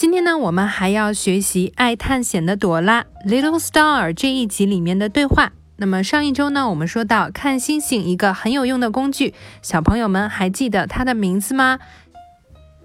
今天呢，我们还要学习爱探险的朵拉 Little Star 这一集里面的对话。那么上一周呢，我们说到看星星一个很有用的工具，小朋友们还记得它的名字吗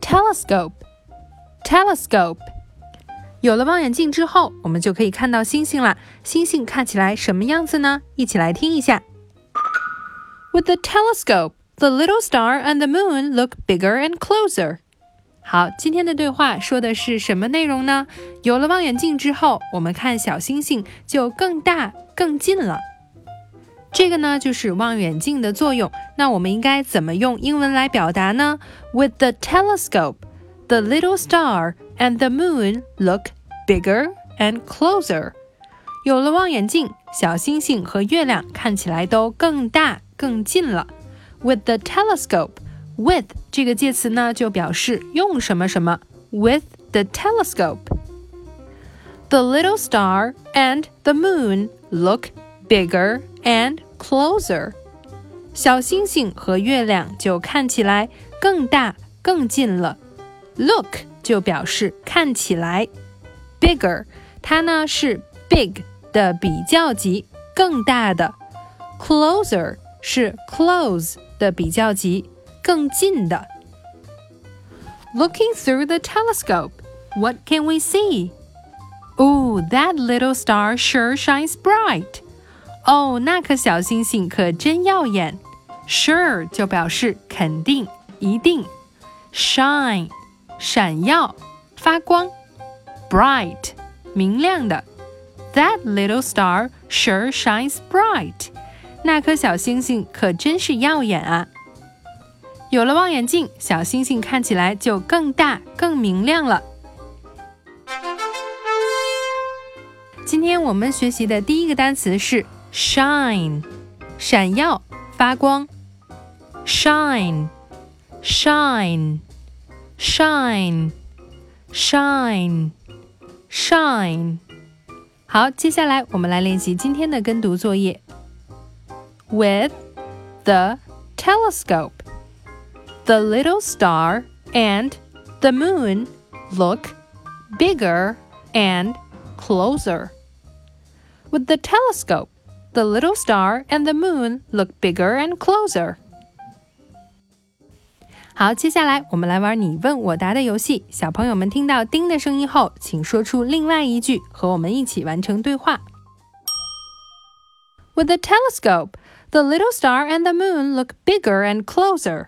？Telescope，Telescope。有了望远镜之后，我们就可以看到星星了。星星看起来什么样子呢？一起来听一下。With the telescope, the little star and the moon look bigger and closer. 好，今天的对话说的是什么内容呢？有了望远镜之后，我们看小星星就更大、更近了。这个呢，就是望远镜的作用。那我们应该怎么用英文来表达呢？With the telescope, the little star and the moon look bigger and closer. 有了望远镜，小星星和月亮看起来都更大、更近了。With the telescope. With 这个介词呢，就表示用什么什么。With the telescope, the little star and the moon look bigger and closer. 小星星和月亮就看起来更大、更近了。Look 就表示看起来。Bigger 它呢是 big 的比较级，更大的。Closer 是 close 的比较级。 更近的。Looking through the telescope, what can we see? Oh, that little star sure shines bright. 哦，那颗小星星可真耀眼。Sure 就表示肯定、一定。Shine 闪耀、发光。Bright 明亮的。That little star sure shines bright. 那颗小星星可真是耀眼啊！ 有了望远镜，小星星看起来就更大、更明亮了。今天我们学习的第一个单词是 shine，闪耀、发光。shine，shine，shine，shine，shine。好，接下来我们来练习今天的跟读作业。With the telescope。The little star and the moon look bigger and closer. With the telescope, the little star and the moon look bigger and closer. 好，接下来我们来玩你问我答的游戏。小朋友们听到“叮”的声音后，请说出另外一句，和我们一起完成对话。With the telescope, the little star and the moon look bigger and closer.